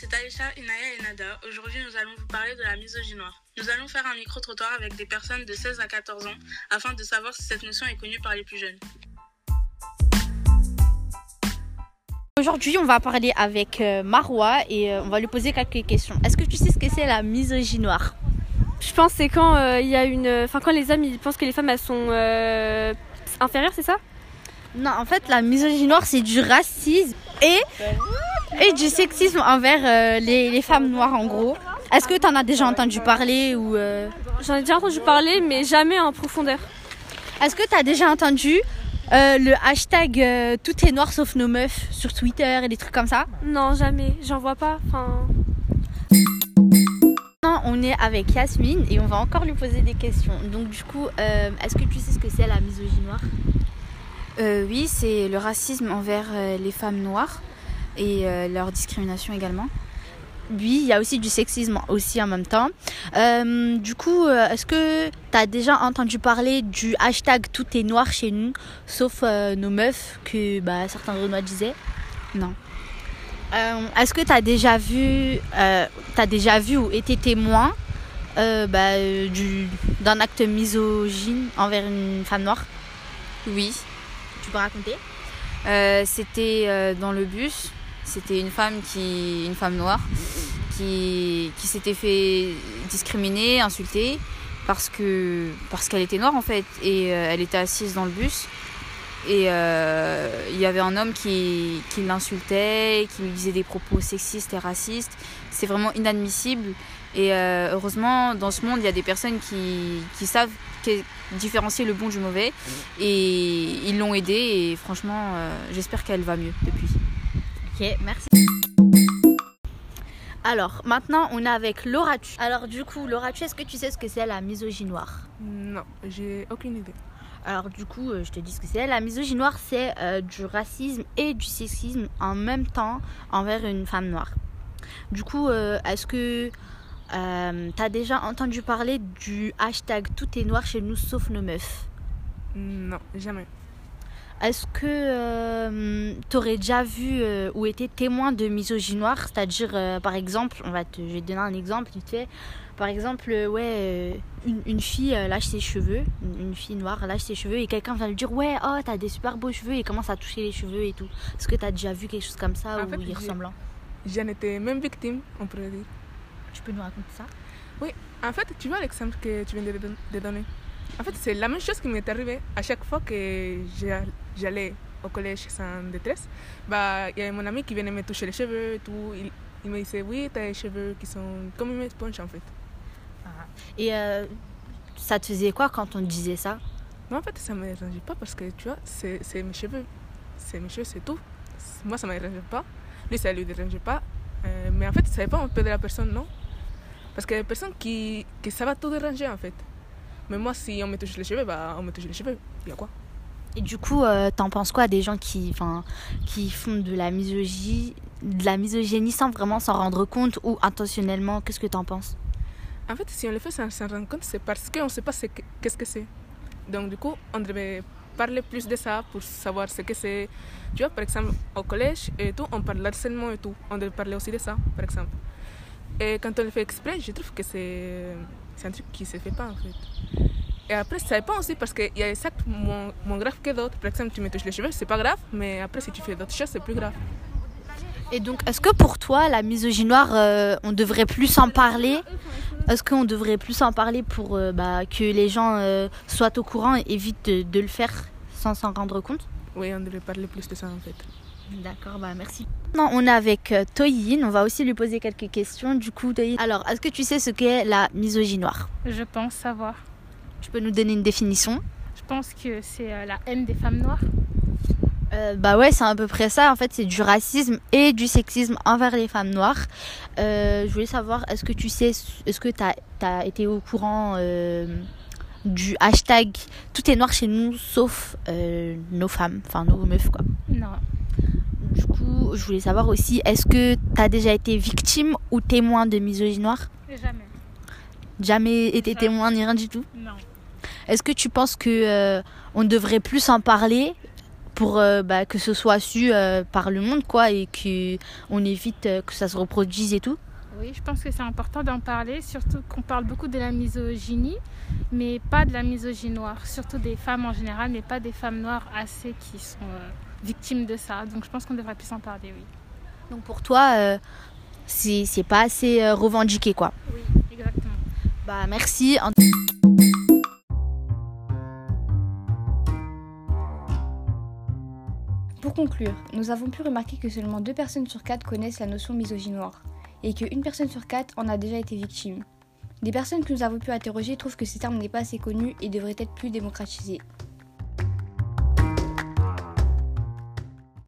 c'est Aïcha, Inaya et Nada. Aujourd'hui, nous allons vous parler de la misogynie noire. Nous allons faire un micro-trottoir avec des personnes de 16 à 14 ans afin de savoir si cette notion est connue par les plus jeunes. Aujourd'hui, on va parler avec euh, Marois et euh, on va lui poser quelques questions. Est-ce que tu sais ce que c'est la misogynie noire? Je pense que c'est quand euh, il y a une, enfin quand les hommes ils pensent que les femmes elles sont euh, inférieures, c'est ça? Non, en fait, la misogynie noire, c'est du racisme et, et du sexisme envers euh, les, les femmes noires, en gros. Est-ce que tu en as déjà entendu parler ou euh, J'en ai déjà entendu parler, mais jamais en profondeur. est-ce que tu as déjà entendu euh, le hashtag euh, tout est noir sauf nos meufs sur Twitter et des trucs comme ça? Non, jamais. J'en vois pas. Enfin, Maintenant, on est avec Yasmine et on va encore lui poser des questions. Donc, du coup, euh, est-ce que tu sais ce que c'est la misogynie noire? Euh, oui, c'est le racisme envers euh, les femmes noires et euh, leur discrimination également. Oui, il y a aussi du sexisme aussi en même temps. Euh, du coup, euh, est-ce que tu as déjà entendu parler du hashtag tout est noir chez nous, sauf euh, nos meufs que bah, certains Renois disaient? Non. Euh, Est-ce que tu as déjà vu, t'as déjà vu ou été témoin bah, du- d'un acte misogyne envers une femme noire? Oui. Tu peux raconter? C'était dans le bus. C'était une femme qui, une femme noire, qui, qui s'était fait discriminer, insulter parce que parce qu'elle était noire en fait. Et euh, elle était assise dans le bus. Et euh, il y avait un homme qui, qui l'insultait, qui lui disait des propos sexistes et racistes. C'est vraiment inadmissible. Et euh, heureusement dans ce monde il y a des personnes qui, qui savent différencier le bon du mauvais. Et ils l'ont aidée. Et franchement j'espère qu'elle va mieux depuis. Ok, merci. Alors, maintenant, on est avec Laura Tu. Alors, du coup, Laura Tu, est-ce que tu sais ce que c'est la misogynie noire Non, j'ai aucune idée. Alors, du coup, euh, je te dis ce que c'est. La misogynie noire, c'est euh, du racisme et du sexisme en même temps envers une femme noire. Du coup, euh, est-ce que tu as déjà entendu parler du hashtag tout est noir chez nous sauf nos meufs? Non, jamais. Est-ce que tu aurais déjà vu euh, ou été témoin de misogynie noire C'est-à-dire, euh, par exemple, on va te, je vais te donner un exemple vite fait. Par exemple, euh, ouais, euh, une, une fille euh, lâche ses cheveux, une, une fille noire lâche ses cheveux et quelqu'un vient lui dire Ouais, oh, t'as des super beaux cheveux et commence à toucher les cheveux et tout. Est-ce que t'as déjà vu quelque chose comme ça ou j'ai- ressemblant? J'en étais même victime, on pourrait dire. Tu peux nous raconter ça? En fait, tu vois l'exemple que tu viens de donner. En fait, c'est la même chose qui m'est arrivé à chaque fois que j'allais au collège sans détresse. Bah, il y avait mon ami qui venait me toucher les cheveux et tout. Il, il me disait, oui, t'as les cheveux qui sont comme une éponge en fait. Et euh, ça te faisait quoi quand on disait ça? Mais en fait, ça ne me dérangeait pas parce que tu vois, c'est mes cheveux. C'est mes cheveux, c'est tout. Moi, ça ne me dérangeait pas. Lui, ça ne lui dérangeait pas. Euh, mais en fait, ça dépend un peu de la personne, non? Parce qu'il y a des personnes qui, qui ça va tout déranger en fait. Mais moi, si on me touche les cheveux, bah, on me touche les cheveux. Il y a quoi? Et du coup, euh, t'en penses quoi des gens qui, qui font de la misogynie, de la misogynie sans vraiment s'en rendre compte ou intentionnellement? Qu'est-ce que t'en penses? En fait, si on le fait sans s'en rendre compte, c'est parce qu'on ne sait pas ce que- qu'est-ce que c'est. Donc, du coup, on devait parler plus de ça pour savoir ce que c'est. Tu vois, par exemple, au collège et tout, on parle d'harcèlement et tout. On devait parler aussi de ça, par exemple. Et quand on le fait exprès, je trouve que c'est c'est un truc qui ne se fait pas, en fait. Et après, ça dépend aussi parce qu'il y a des actes moins, moins graves que d'autres. Par exemple, tu me touches les cheveux, c'est pas grave, mais après, si tu fais d'autres choses, c'est plus grave. Et donc, est-ce que pour toi, la misogynie noire, euh, on devrait plus en parler? Est-ce qu'on devrait plus en parler pour euh, bah, que les gens euh, soient au courant et évitent de, de le faire sans s'en rendre compte? Oui, on devrait parler plus de ça, en fait. D'accord, bah merci. Non, on est avec euh, Toyin, on va aussi lui poser quelques questions. Du coup, Toyin, alors, est-ce que tu sais ce qu'est la misogynie noire? Je pense savoir. Tu peux nous donner une définition? Je pense que c'est euh, la haine des femmes noires. Euh, bah ouais, c'est à peu près ça. En fait, c'est du racisme et du sexisme envers les femmes noires. Euh, je voulais savoir, est-ce que tu sais, est-ce que tu as, été au courant euh, du hashtag Tout est noir chez nous sauf nos femmes, enfin nos meufs quoi? Non. Du coup, je voulais savoir aussi, est-ce que tu as déjà été victime ou témoin de misogynie noire? Jamais. Jamais été Jamais. témoin ni rien du tout? Non. Est-ce que tu penses que euh, on devrait plus en parler pour euh, bah, que ce soit su euh, par le monde, quoi, et qu'on évite euh, que ça se reproduise et tout? Oui, je pense que c'est important d'en parler, surtout qu'on parle beaucoup de la misogynie, mais pas de la misogynie noire, surtout des femmes en général, mais pas des femmes noires assez qui sont euh, victimes de ça. Donc je pense qu'on devrait plus en parler, oui. Donc pour toi, euh, c'est pas assez euh, revendiqué, quoi. Oui, exactement. Bah merci. En- Pour conclure, nous avons pu remarquer que seulement deux personnes sur quatre connaissent la notion misogynoire et qu'une personne sur quatre en a déjà été victime. Des personnes que nous avons pu interroger trouvent que ce terme n'est pas assez connu et devrait être plus démocratisé.